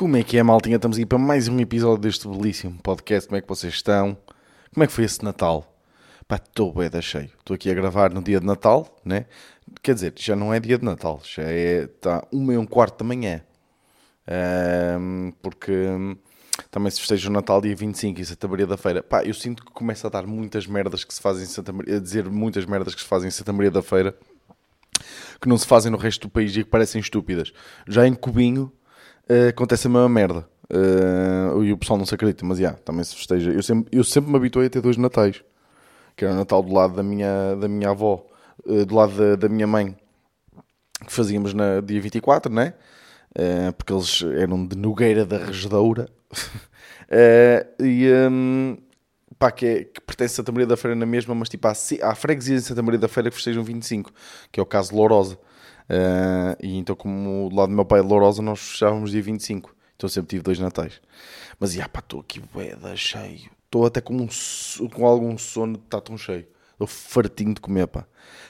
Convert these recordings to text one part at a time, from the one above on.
Como é que é, maltinha? Estamos aqui para mais um episódio deste belíssimo podcast. Como é que vocês estão? Como é que foi esse Natal? Pá, estou bem da cheio. Estou aqui a gravar no dia de Natal, né? Quer dizer, já não é dia de Natal, já é. Está uma e um quarto da manhã. Ahm, porque hum, também se festeja o Natal dia 25 em Santa Maria da Feira. Pá, eu sinto que começa a dar muitas merdas que se fazem em Santa Maria, a dizer muitas merdas que se fazem em Santa Maria da Feira que não se fazem no resto do país e que parecem estúpidas. Já em Cubinho acontece a mesma merda. Eh, e o pessoal não se acredita, mas já, também se festeja. Eu sempre, eu sempre me habituei a ter dois natais. Que era o Natal do lado da minha, da minha avó, eh, do lado da, da minha mãe, que fazíamos na dia 24, né? Eh, porque eles eram de Nogueira da Regedoura. Eh, e hum, pá, que, é, que pertence a Santa Maria da Feira na mesma, mas tipo há, há freguesia em Santa Maria da Feira que festejam 25, que é o caso de Lourosa. Eh, e então, como do lado do meu pai Lourosa, nós fechávamos dia 25. Então sempre tive dois natais. Mas, já pá, estou aqui bué da cheio. Estou até com, um, com algum sono de estar tão cheio. Estou fartinho de comer, pá.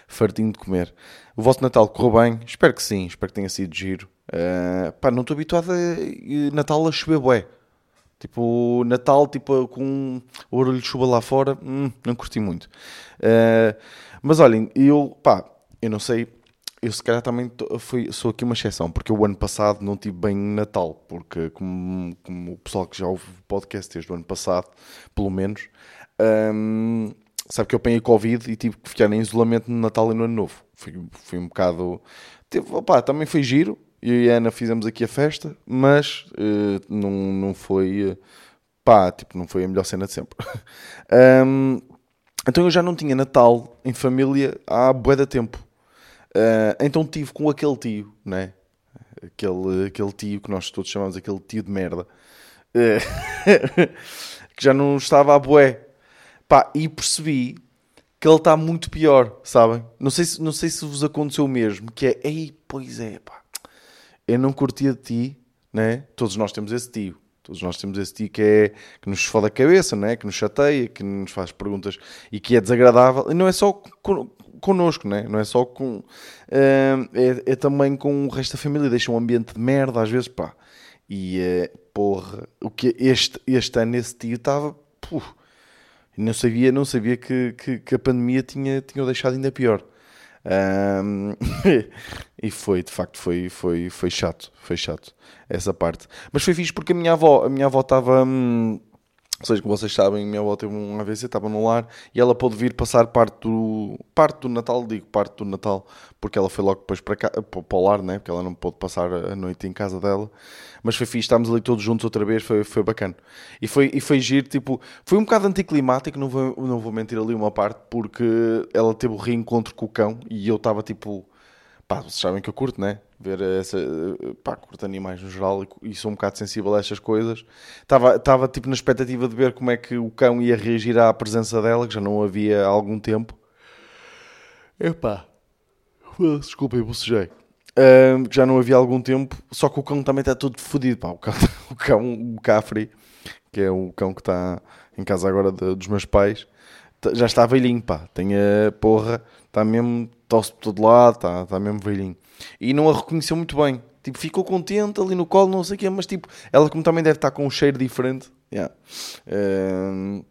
Fartinho de comer. O vosso Natal correu bem? Espero que sim. Espero que tenha sido giro. Eh, pá, não estou habituado a Natal a chover bué. Tipo, Natal, tipo, com o barulho de chuva lá fora, hum, não curti muito. Eh, mas olhem, eu, pá, eu não sei, eu se calhar também fui, sou aqui uma exceção, porque o ano passado não tive bem Natal, porque como, como o pessoal que já ouve o podcast desde o ano passado, pelo menos, hum, sabe que eu apanhei Covid e tive que ficar em isolamento no Natal e no Ano Novo. Fui, fui um bocado. Teve, opá, também foi giro. Eu e a Ana fizemos aqui a festa, mas eh, não, não foi. eh, pá, tipo, não foi a melhor cena de sempre. Hum, então eu já não tinha Natal em família há bué de tempo. Ah, então tive com aquele tio, né? Aquele, aquele tio que nós todos chamamos aquele tio de merda. eh, que já não estava a bué. Pá, e percebi que ele está muito pior, sabem? Não sei, se, não sei se vos aconteceu mesmo, que é, ei, pois é, pá, eu não curtia de ti, né? Todos nós temos esse tio. Todos nós temos esse tio que é que nos fode a cabeça, né? que nos chateia, que nos faz perguntas e que é desagradável. E não é só connosco, né? não é só com. ah, é, é também com o resto da família. Deixa um ambiente de merda, às vezes, pá. E eh, porra, o que este, este ano esse tio estava. Não sabia, não sabia que, que, que a pandemia tinha, tinha deixado ainda pior. Ahm, e foi, de facto, foi, foi, foi chato, foi chato essa parte. Mas foi fixe porque a minha avó, a minha avó estava, hum, ou seja, como vocês sabem, minha avó teve um AVC, estava no lar e ela pôde vir passar parte do, parte do Natal, digo parte do Natal, porque ela foi logo depois para, cá, para o lar, né? porque ela não pôde passar a noite em casa dela. Mas foi fixe, estávamos ali todos juntos outra vez, foi, foi bacana. E foi, e foi giro, tipo, foi um bocado anticlimático, não vou, não vou mentir ali uma parte, porque ela teve o reencontro com o cão e eu estava tipo, pá, vocês sabem que eu curto, né? Ver essa, pá, curto animais no geral e, sou um bocado sensível a estas coisas. Estava, estava tipo na expectativa de ver como é que o cão ia reagir à presença dela, que já não havia há algum tempo. Epá, desculpem, bocejei. Que já não havia há algum tempo, só que o cão também está todo fodido, pá. O cão, o cão, o Cafri, que é o cão que está em casa agora de- dos meus pais, tá- já está velhinho, pá. Tem a porra, está mesmo, tosse por todo lado, está, está mesmo velhinho. E não a reconheceu muito bem. Tipo, ficou contente ali no colo, não sei o quê, mas tipo, ela como também deve estar com um cheiro diferente, yeah. Ahm,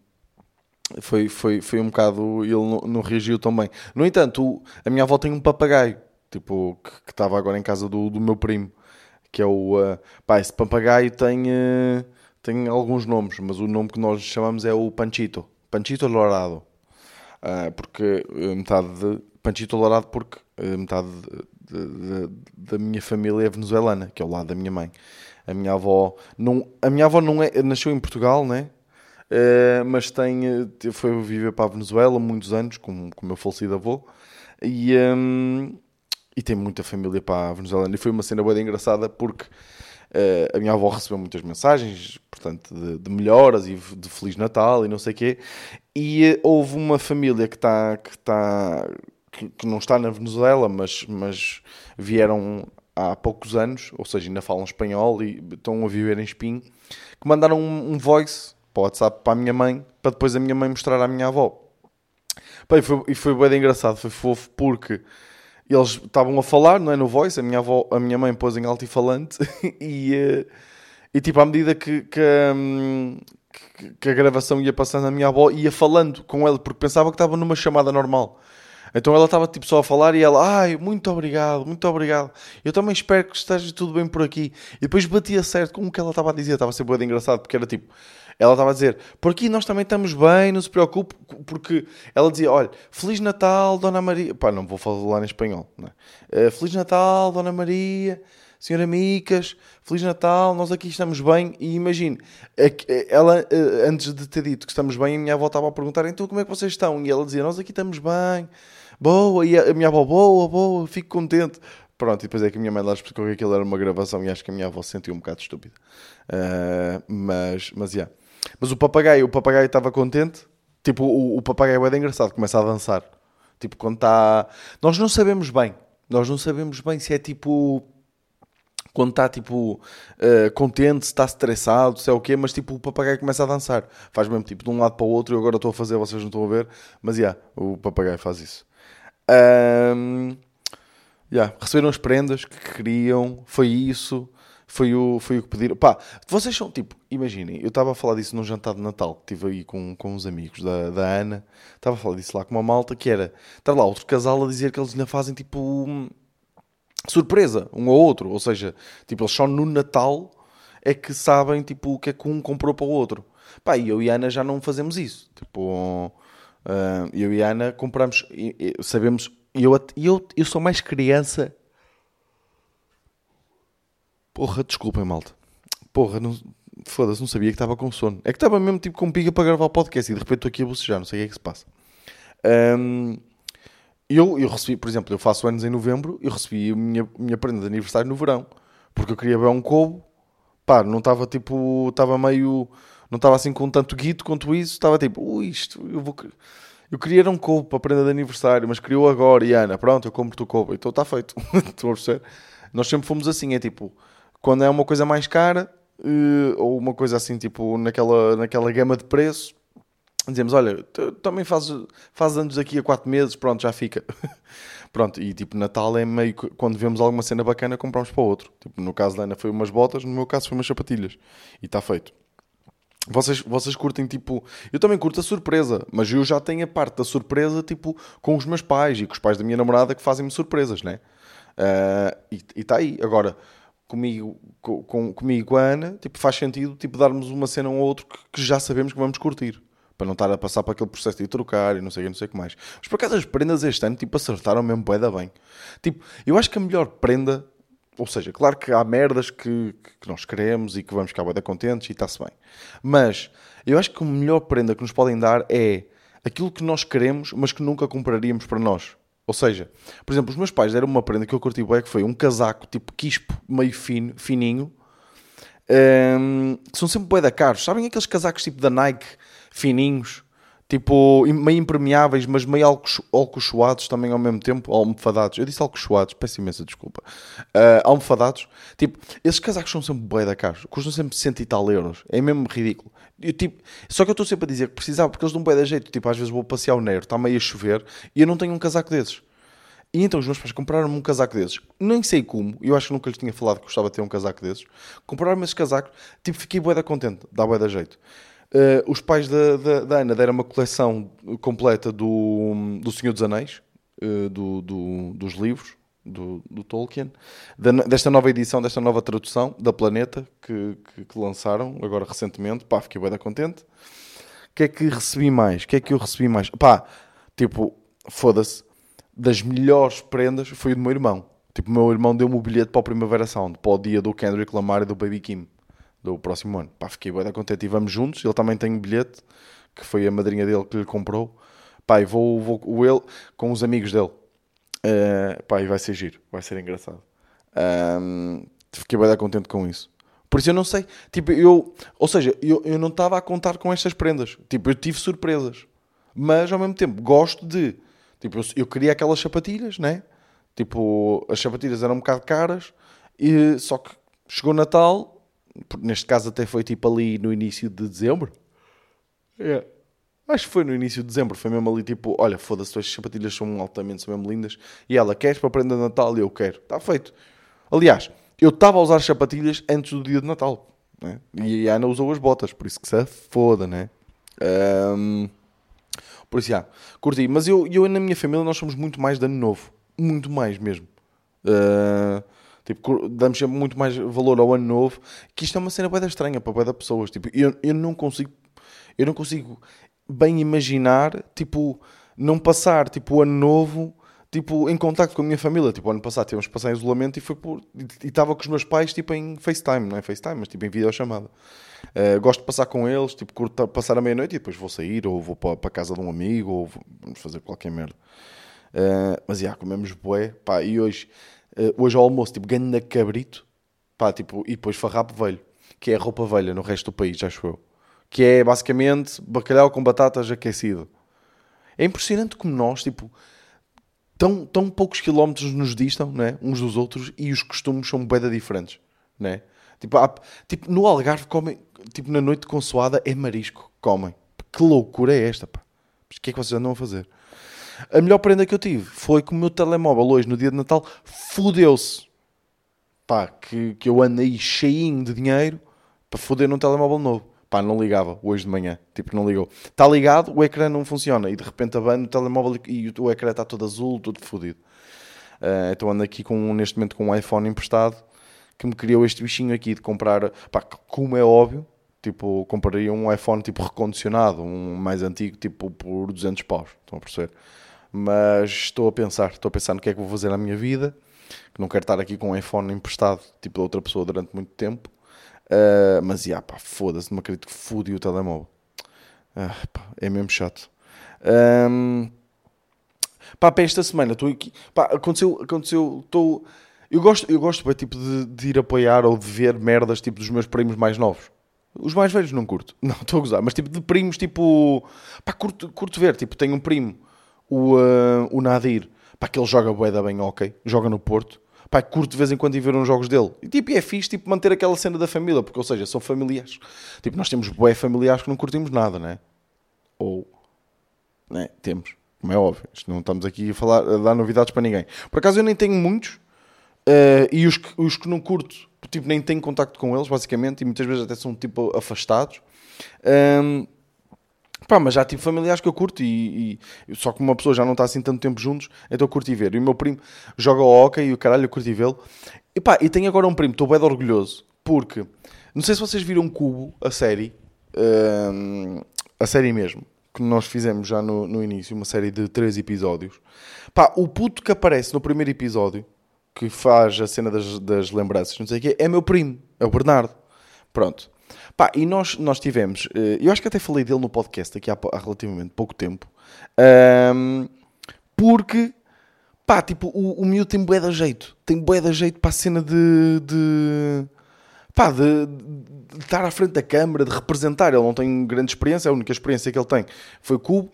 foi, foi, foi um bocado. Ele não, não reagiu tão bem. No entanto, o- a minha avó tem um papagaio, tipo, que estava agora em casa do, do meu primo, que é o. ah, pá, esse papagaio tem, ah, tem alguns nomes, mas o nome que nós chamamos é o Panchito. Panchito Dourado. Ah, porque ah, metade de. Panchito Dourado, porque metade de- de- de- da minha família é venezuelana, que é o lado da minha mãe. A minha avó não, a minha avó não é, nasceu em Portugal, né? Uh, mas tem, uh, foi viver para a Venezuela muitos anos com, com o meu falecido avô e, um, e tem muita família para a Venezuela. E foi uma cena bem engraçada porque uh, a minha avó recebeu muitas mensagens, portanto, de, de melhoras e de Feliz Natal e não sei o quê. E uh, houve uma família que está que, tá, que, que não está na Venezuela, mas, mas vieram há poucos anos, ou seja, ainda falam espanhol e estão a viver em Espinho, que mandaram um, um voice para o WhatsApp para a minha mãe, para depois a minha mãe mostrar à minha avó. E foi, e foi bem engraçado, foi fofo, porque eles estavam a falar, não é, no voice, a minha, avó, a minha mãe pôs em altifalante e, eh, E tipo, à medida que, hum, que- que a gravação ia passando, a minha avó ia falando com ela, porque pensava que estava numa chamada normal. Então ela estava tipo só a falar e ela, ai, muito obrigado, muito obrigado. Eu também espero que esteja tudo bem por aqui. E depois batia certo com o que ela estava a dizer, estava a ser boa engraçado, porque era tipo, ela estava a dizer, por aqui nós também estamos bem, não se preocupe, porque ela dizia, olha, Feliz Natal, Dona Maria. Pá, não vou falar em espanhol, é? Eh, Feliz Natal, Dona Maria. Senhora Micas, Feliz Natal, nós aqui estamos bem. E imagine, a- ela, eh, antes de ter dito que estamos bem, a minha avó estava a perguntar: então como é que vocês estão? E ela dizia: Nós aqui estamos bem, boa. E a minha avó: Boa, boa, fico contente. Pronto, e depois é que a minha mãe lá explicou que aquilo era uma gravação e acho que a minha avó se sentiu um bocado estúpida. Ah, mas, mas, yeah. mas o papagaio, o papagaio estava contente. Tipo, o, o papagaio é engraçado, começa a dançar. Tipo, quando está. Nós não sabemos bem. Nós não sabemos bem se é tipo quando está tipo eh, contente, se está estressado, se é o quê, mas tipo o papagaio começa a dançar, faz mesmo tipo de um lado para o outro. Eu agora estou a fazer, vocês não estão a ver, mas yeah, o papagaio faz isso. Ahm, yeah, receberam as prendas que queriam, foi isso, foi o, foi o que pediram. Pá, vocês são tipo, imaginem, eu estava a falar disso num jantar de Natal que tive aí com, com uns amigos da, da Ana, estava a falar disso lá com uma malta que era, está lá outro casal a dizer que eles ainda fazem tipo surpresa um ao outro, ou seja, tipo, eles só no Natal é que sabem tipo, o que é que um comprou para o outro. Pá, e eu e a Ana já não fazemos isso. Tipo, ah, eu e a Ana compramos, e- e sabemos, eu, eu, eu sou mais criança. Porra, desculpem, malta. Porra, não, foda-se, não sabia que estava com sono. É que estava mesmo tipo com piga para gravar o podcast e de repente estou aqui a bocejar, não sei o que é que se passa. Ahm, eu, eu recebi, por exemplo, eu faço anos em novembro, eu recebi a minha, minha prenda de aniversário no verão, porque eu queria ver um cobo, pá, não estava tipo, estava meio, não estava assim com tanto guito quanto isso, estava tipo, ui, isto, eu vou, eu queria era um cobo para prenda de aniversário, mas queria agora, e Ana, pronto, eu compro-te o então está feito, estou a perceber? Nós sempre fomos assim, é tipo, quando é uma coisa mais cara, eh, ou uma coisa assim, tipo, naquela, naquela gama de preço, dizemos, olha, também fazes faz anos daqui a 4 meses, pronto, já fica. pronto, e tipo, Natal é meio que quando vemos alguma cena bacana, compramos para outro. Tipo, no caso da Ana foi umas botas, no meu caso foi umas sapatilhas. E está feito. Vocês, vocês curtem tipo. Eu também curto a surpresa, mas eu já tenho a parte da surpresa tipo com os meus pais e com os pais da minha namorada que fazem-me surpresas, né? Ah, e está aí. Agora, comigo, com, com- comigo com a Ana, tipo, faz sentido tipo, darmos uma cena um ao outro que, que já sabemos que vamos curtir. Para não estar a passar para aquele processo de trocar e não sei não sei o que mais. Mas por acaso as prendas este ano, tipo, acertaram mesmo bué da bem. Tipo, eu acho que a melhor prenda, ou seja, claro que há merdas que, que nós queremos e que vamos ficar da contentes e está-se bem. Mas eu acho que a melhor prenda que nos podem dar é aquilo que nós queremos, mas que nunca compraríamos para nós. Ou seja, por exemplo, os meus pais deram uma prenda que eu curti bué, que foi um casaco tipo quispo, meio fino, fininho, Hum, que são sempre bué da caros. Sabem aqueles casacos tipo da Nike, fininhos, tipo meio impermeáveis, mas meio alcocho- alcochoados também ao mesmo tempo, almofadados. Eu disse alcochoados, peço imensa desculpa. Ah, almofadados. Tipo, esses casacos são sempre bué da caros. Custam sempre cento e tal euros. É mesmo ridículo. Eu, tipo, só que eu estou sempre a dizer que precisava, porque eles dão bué da jeito. Tipo, às vezes vou passear o Nero, está meio a chover, e eu não tenho um casaco desses. E então os meus pais compraram-me um casaco desses. Nem sei como, eu acho que nunca lhes tinha falado que gostava de ter um casaco desses. Compraram-me esses casacos, tipo, fiquei bué da contente, dá bué da jeito. Eh, os pais da, da, da Ana deram uma coleção completa do, do Senhor dos Anéis, eh, do, do- dos livros do, do Tolkien, da desta nova edição, desta nova tradução da Planeta que, que, que lançaram agora recentemente. Pá, fiquei da contente. O que é que recebi mais? O que é que eu recebi mais? Pá, tipo, foda-se. Das melhores prendas foi o do meu irmão. Tipo, o meu irmão deu-me o bilhete para o Primavera Sound, para o dia do Kendrick Lamar e do Baby Kim, do próximo ano. Pá, fiquei bem contente. E vamos juntos. Ele também tem um bilhete, que foi a madrinha dele que lhe comprou. Pá, e vou, com ele, com os amigos dele. Eh, pá, e vai ser giro. Vai ser engraçado. Ahm, fiquei bem contente com isso. Por isso eu não sei. Tipo, eu... Ou seja, eu, eu não estava a contar com estas prendas. Tipo, eu tive surpresas. Mas, ao mesmo tempo, gosto de... Tipo, eu, eu queria aquelas sapatilhas, né? Tipo, as sapatilhas eram um bocado caras. E, só que chegou Natal. Neste caso até foi tipo ali no início de dezembro. É. Acho que foi no início de dezembro, foi mesmo ali tipo, olha, foda-se, as sapatilhas são altamente, são mesmo lindas. E ela, queres para prenda de Natal? E eu quero. Está feito. Aliás, eu estava a usar as sapatilhas antes do dia de Natal. Né? E a Ana usou as botas, por isso que se foda, né? Um, por isso, já, curti. Mas eu, eu e na minha família nós somos muito mais de ano novo. Muito mais mesmo. Uh, tipo, damos sempre muito mais valor ao ano novo. Que isto é uma cena bem estranha para das pessoas. Tipo, eu, eu não consigo... Eu não consigo bem imaginar, tipo, não passar, tipo, o ano novo tipo, em contato com a minha família. Tipo, ano passado tivemos que passar em isolamento e foi por. E estava com os meus pais, tipo, em FaceTime, não é FaceTime, mas tipo em videochamada. Uh, gosto de passar com eles, tipo, curto passar a meia-noite e depois vou sair, ou vou para, para a casa de um amigo, ou vou, vamos fazer qualquer merda. Uh, mas, já, yeah, comemos bué, pá, e hoje, uh, hoje ao almoço, tipo, ganho cabrito, pá, tipo, e depois farrapo velho, que é roupa velha no resto do país, acho eu. Que é, basicamente, bacalhau com batatas aquecido. É impressionante como nós, tipo, tão, tão poucos quilómetros nos distam, né? uns dos outros, e os costumes são bem diferentes, né? Tipo, há, tipo, no Algarve comem, tipo, na noite consoada é marisco, comem. Que loucura é esta, pá? O que é que vocês andam a fazer? A melhor prenda que eu tive foi que o meu telemóvel hoje, no dia de Natal, fodeu-se. Pá, que, que eu ando aí cheinho de dinheiro para foder num telemóvel novo. Pá, não ligava hoje de manhã. Tipo, não ligou. Está ligado, o ecrã não funciona. E de repente abano o telemóvel e o ecrã está todo azul, todo fodido. Uh, então ando aqui com, neste momento com um iPhone emprestado que me criou este bichinho aqui de comprar. Pá, como é óbvio, tipo, compraria um iPhone tipo recondicionado, um mais antigo, tipo por 200 paus. Estão a perceber? Mas estou a pensar, estou a pensar no que é que vou fazer na minha vida. Que não quero estar aqui com um iPhone emprestado, tipo, de outra pessoa durante muito tempo. Uh, mas, yeah, pá, foda-se, não acredito que fudi o telemóvel. Uh, pá, é mesmo chato. Um, pá, para esta semana, estou aqui. Pá, aconteceu, aconteceu, estou... Eu gosto, eu gosto tipo, de, de, ir apoiar ou de ver merdas tipo, dos meus primos mais novos. Os mais velhos não curto. Não, estou a gozar. Mas tipo, de primos, tipo... Pá, curto, curto ver. Tipo, tenho um primo, o, uh, o Nadir. Pá, que ele joga boeda bem ok. Joga no Porto pá, curto de vez em quando ir ver uns jogos dele. E tipo, é fixe tipo, manter aquela cena da família, porque, ou seja, são familiares. Tipo, nós temos bué familiares que não curtimos nada, né? Ou, né? Temos, como é óbvio. Não estamos aqui a, falar, a dar novidades para ninguém. Por acaso eu nem tenho muitos, uh, e os que, os que não curto, tipo, nem tenho contacto com eles, basicamente, e muitas vezes até são, tipo, afastados. Pá, mas já tive familiares que eu curto e, e, só que uma pessoa já não está assim tanto tempo juntos, então eu curti ver. E o meu primo joga ao hockey e o caralho eu curti vê-lo. E pá, e tenho agora um primo, estou bem orgulhoso, porque não sei se vocês viram Cubo, a série, hum, a série mesmo, que nós fizemos já no, no início, uma série de três episódios. Pá, o puto que aparece no primeiro episódio, que faz a cena das, das lembranças, não sei o quê, é meu primo, é o Bernardo. Pronto. Pá, e nós, nós tivemos, eh, eu acho que até falei dele no podcast aqui há, há relativamente pouco tempo, um, porque, pá, tipo, o, o miúdo tem bué de jeito, tem bué de jeito para a cena de, de pá, de, de, estar à frente da câmara, de representar, ele não tem grande experiência, a única experiência que ele tem foi Cubo,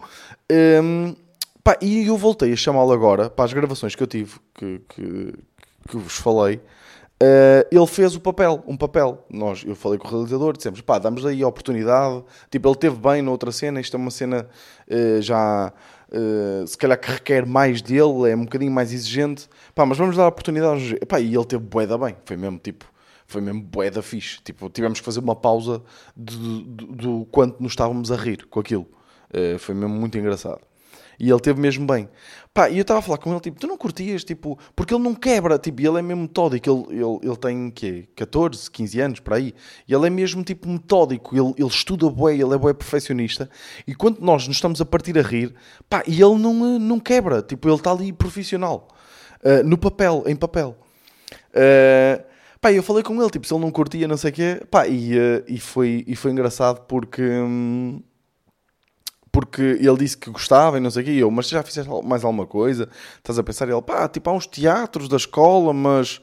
um, pá, e eu voltei a chamá-lo agora, para as gravações que eu tive, que, que, que vos falei, Uh, ele fez o papel, um papel. Nós, eu falei com o realizador, dissemos, pá, damos aí a oportunidade. Tipo, ele teve bem noutra cena. Isto é uma cena uh, já, uh, se calhar, que requer mais dele, é um bocadinho mais exigente. Pá, mas vamos dar a oportunidade. Pá, e ele teve boeda bem. Foi mesmo tipo, foi mesmo boeda fixe. Tipo, tivemos que fazer uma pausa do, do, do quanto nos estávamos a rir com aquilo. foi mesmo muito engraçado. E ele teve mesmo bem. Pá, e eu estava a falar com ele, tipo, tu não curtias, tipo, porque ele não quebra, tipo, ele é mesmo metódico, ele, ele, ele tem, quê, 14, 15 anos, para aí, e ele é mesmo, tipo, metódico, ele, ele estuda bué, ele é bué perfeccionista, e quando nós nos estamos a partir a rir, pá, e ele não, não quebra, tipo, ele está ali profissional, uh, no papel, em papel. Uh, pá, eu falei com ele, tipo, se ele não curtia, não sei o quê, pá, e, uh, e, foi, e foi engraçado porque... Hum, porque ele disse que gostava e não sei o quê, e eu, mas já fizeste mais alguma coisa? Estás a pensar? E ele, pá, tipo, há uns teatros da escola, mas,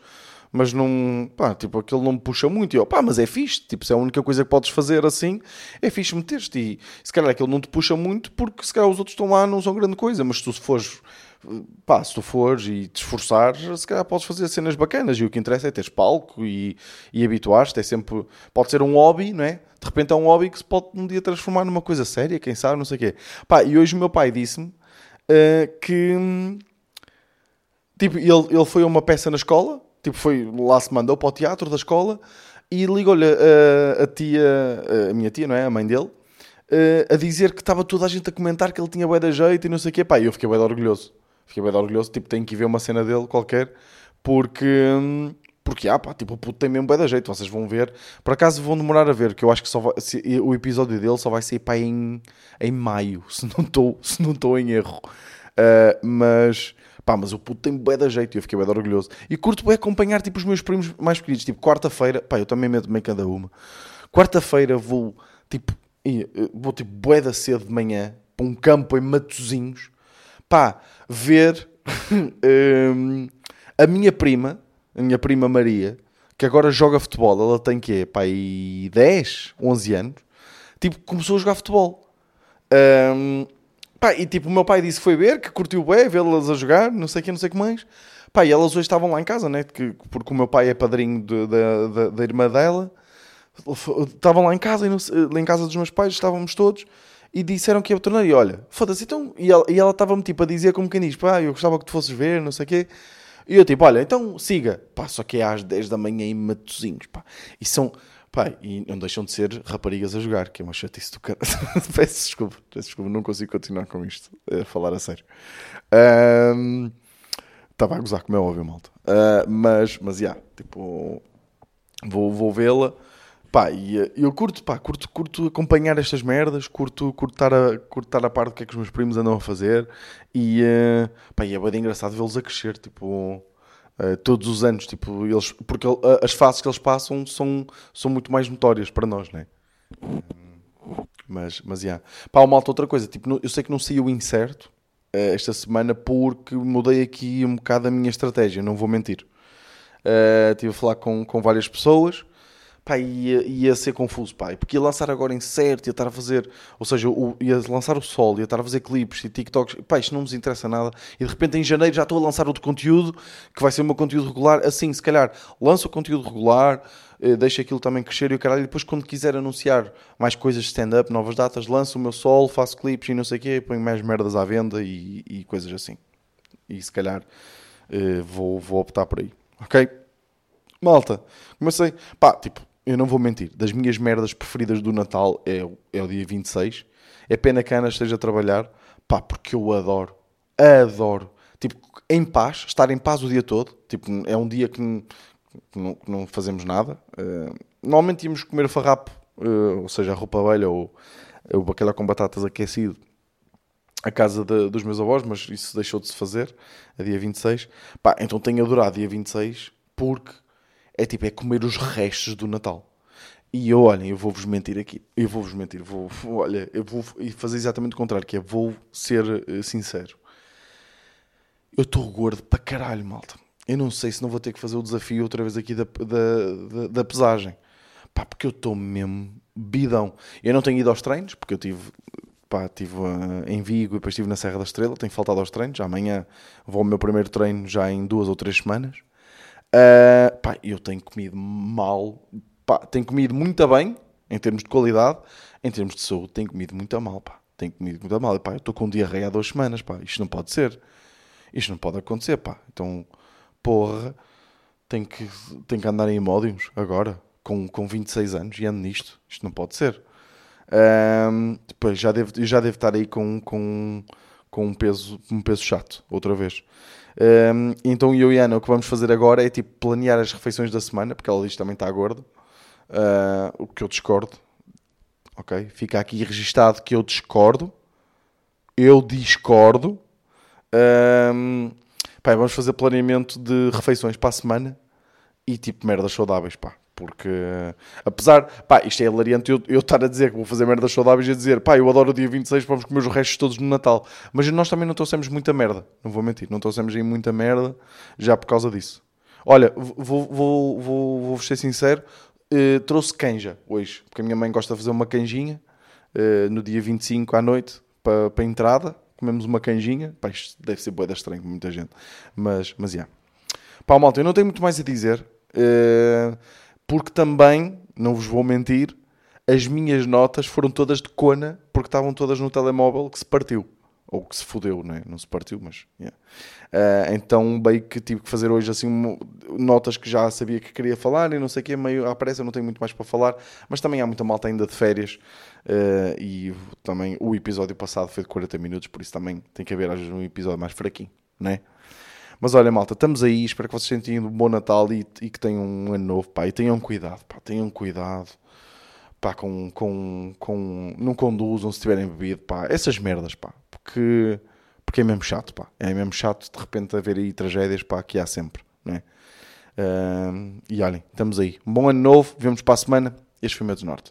mas não, pá, tipo, aquilo não me puxa muito. E eu, pá, mas é fixe, tipo, se é a única coisa que podes fazer assim, é fixe meter-te. E se calhar aquilo não te puxa muito, porque se calhar os outros estão lá não são grande coisa, mas se tu fores pá, se tu fores e te esforçares, se calhar podes fazer cenas bacanas e o que interessa é teres palco e, e habituar-te. É sempre, pode ser um hobby, não é? De repente é um hobby que se pode um dia transformar numa coisa séria, quem sabe, não sei o quê. Pá, e hoje o meu pai disse-me uh, que, tipo, ele, ele foi a uma peça na escola, tipo, foi lá se mandou para o teatro da escola e ligou-lhe a, a tia, a minha tia, não é? A mãe dele, a dizer que estava toda a gente a comentar que ele tinha bué da jeito e não sei o quê. Pá, e eu fiquei bué orgulhoso. Fiquei bué orgulhoso, tipo, tenho que ver uma cena dele qualquer, porque... Porque, ah pá, tipo, o puto tem mesmo bué da jeito, vocês vão ver. Por acaso vão demorar a ver, que eu acho que só vai, se, o episódio dele só vai sair pá, em, em maio, se não estou em erro. Uh, mas, pá, mas o puto tem bué da jeito e eu fiquei de orgulhoso. E curto bué acompanhar, tipo, os meus primos mais queridos. Tipo, quarta-feira, pá, eu também meto meio cada uma. Quarta-feira vou, tipo, vou, tipo, bué da cedo de manhã, para um campo em Matozinhos, pá, ver um, a minha prima a minha prima Maria, que agora joga futebol, ela tem que pá, aí 10, 11 anos, tipo, começou a jogar futebol. Um, pá, e tipo, o meu pai disse foi ver, que curtiu bem, vê-las a jogar, não sei o que, não sei o que mais. Pá, e elas hoje estavam lá em casa, né? Que, porque o meu pai é padrinho de, da, da, da, irmã dela. Estavam lá em casa, lá em casa dos meus pais, estávamos todos. E disseram que ia tornar. E olha, foda-se, então. E ela estava-me tipo a dizer como quem diz: pá, eu gostava que tu fosses ver, não sei o quê. E eu tipo, olha, então siga. Pá, só que é às 10 da manhã em Matozinhos, pá. E são, pá, e não deixam de ser raparigas a jogar, que é uma chatice do cara. peço desculpa, peço desculpa, não consigo continuar com isto, a falar a sério. Estava um, a gozar, como é óbvio, malta. Uh, mas, mas, já, yeah, tipo, vou, vou vê-la. Pá, e eu curto, pá, curto, curto acompanhar estas merdas, curto, estar a, estar a do que é que os meus primos andam a fazer e, uh, pá, e é bem engraçado vê-los a crescer, tipo, uh, todos os anos, tipo, eles, porque uh, as fases que eles passam são, são muito mais notórias para nós, né? Mas, mas, yeah. Pá, uma alta outra coisa, tipo, eu sei que não saiu incerto esta semana porque mudei aqui um bocado a minha estratégia, não vou mentir. estive a falar com, com várias pessoas pá, ia, ia ser confuso, pá, porque ia lançar agora em certo, ia estar a fazer, ou seja, o, ia lançar o sol, ia estar a fazer clipes e TikToks, pá, isto não nos interessa nada, e de repente em janeiro já estou a lançar outro conteúdo, que vai ser o meu conteúdo regular, assim, se calhar, lanço o conteúdo regular, eh, deixo aquilo também crescer e o caralho, e depois quando quiser anunciar mais coisas de stand-up, novas datas, lanço o meu sol, faço clipes e não sei o quê, ponho mais merdas à venda e, e coisas assim. E se calhar eh, vou, vou optar por aí, ok? Malta, comecei, pá, tipo, eu não vou mentir, das minhas merdas preferidas do Natal é, é o dia 26. É pena que a Ana esteja a trabalhar, pá, porque eu adoro, adoro, tipo, em paz, estar em paz o dia todo. Tipo, é um dia que não, que não, que não fazemos nada. Uh, normalmente íamos comer farrapo, uh, ou seja, a roupa velha ou o bacalhau com batatas aquecido a casa de, dos meus avós, mas isso deixou de se fazer a dia 26. Pá, então tenho adorado dia 26 porque é tipo, é comer os restos do Natal. E eu, olhem, eu vou-vos mentir aqui. Eu vou-vos mentir. Vou, olha, eu vou fazer exatamente o contrário, que é, vou ser uh, sincero. Eu estou gordo para caralho, malta. Eu não sei se não vou ter que fazer o desafio outra vez aqui da, da, da, da pesagem. Pá, porque eu estou mesmo bidão. Eu não tenho ido aos treinos, porque eu tive, pá, tive uh, em Vigo e depois estive na Serra da Estrela. Tenho faltado aos treinos. Amanhã vou ao meu primeiro treino já em duas ou três semanas. Uh, pá, eu tenho comido mal, pá, tenho comido muito bem, em termos de qualidade, em termos de saúde, tenho comido muito mal, pá. Tenho comido muito mal, pá. Eu estou com diarreia há duas semanas, pá. Isto não pode ser. Isto não pode acontecer, pá. Então, porra, tenho que, tenho que andar em módios agora, com, com 26 anos, e ando nisto. Isto não pode ser. Um, depois, já devo, já devo estar aí com, com, com um, peso, um peso chato, outra vez. Um, então eu e Ana, o que vamos fazer agora é tipo planear as refeições da semana, porque ela diz que também está gorda, uh, o que eu discordo. Ok? Fica aqui registado que eu discordo. Eu discordo. Um, pá, vamos fazer planeamento de refeições para a semana e tipo merdas saudáveis, pá. Porque, apesar, pá, isto é hilariante eu, eu estar a dizer que vou fazer merdas saudáveis e a dizer, pá, eu adoro o dia 26, vamos comer os restos todos no Natal. Mas nós também não trouxemos muita merda, não vou mentir, não trouxemos aí muita merda já por causa disso. Olha, vou, vou, vou, vou ser sincero, uh, trouxe canja hoje, porque a minha mãe gosta de fazer uma canjinha uh, no dia 25 à noite para, para a entrada. Comemos uma canjinha, pá, isto deve ser boa da estranho muita gente, mas, mas. Yeah. Pá, malta, eu não tenho muito mais a dizer. Uh, porque também, não vos vou mentir, as minhas notas foram todas de cona porque estavam todas no telemóvel que se partiu. Ou que se fodeu, né? não se partiu, mas. Yeah. Uh, então, bem que tive que fazer hoje assim notas que já sabia que queria falar e não sei o que, meio à pressa, não tenho muito mais para falar, mas também há muita malta ainda de férias uh, e também o episódio passado foi de 40 minutos, por isso também tem que haver às vezes um episódio mais fraquinho, né? Mas olha, malta, estamos aí, espero que vocês tenham um bom Natal e, e que tenham um ano novo, pá, e tenham cuidado, pá, tenham cuidado pá, com, com, com, não conduzam se tiverem bebido, pá, essas merdas, pá, porque, porque é mesmo chato, pá, é mesmo chato de repente haver aí tragédias, pá, que há sempre, né? Uh, e olhem, estamos aí. Um bom ano novo, vemos para a semana. Este foi o meu Norte.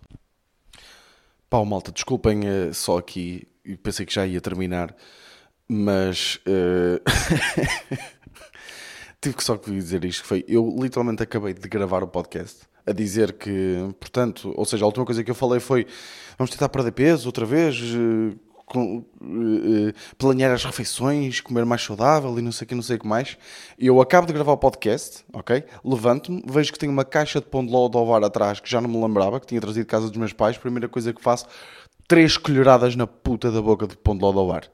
Pá, malta, desculpem uh, só aqui, pensei que já ia terminar, mas uh... tive que só dizer isto, que foi, eu literalmente acabei de gravar o podcast a dizer que, portanto, ou seja, a última coisa que eu falei foi vamos tentar perder peso outra vez, uh, com, uh, planear as refeições, comer mais saudável e não sei o que, não sei o que mais. Eu acabo de gravar o podcast, ok? Levanto-me, vejo que tenho uma caixa de pão de ló de ovar atrás que já não me lembrava, que tinha trazido de casa dos meus pais. Primeira coisa que faço, três colheradas na puta da boca de pão de ló de ovar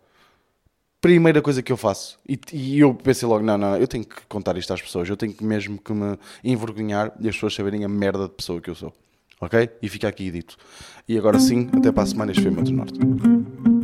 primeira coisa que eu faço. E, e, eu pensei logo, não, não, eu tenho que contar isto às pessoas, eu tenho que mesmo que me envergonhar e as pessoas saberem a merda de pessoa que eu sou. Ok? E fica aqui dito. E agora sim, até para a semana, este foi o Norte.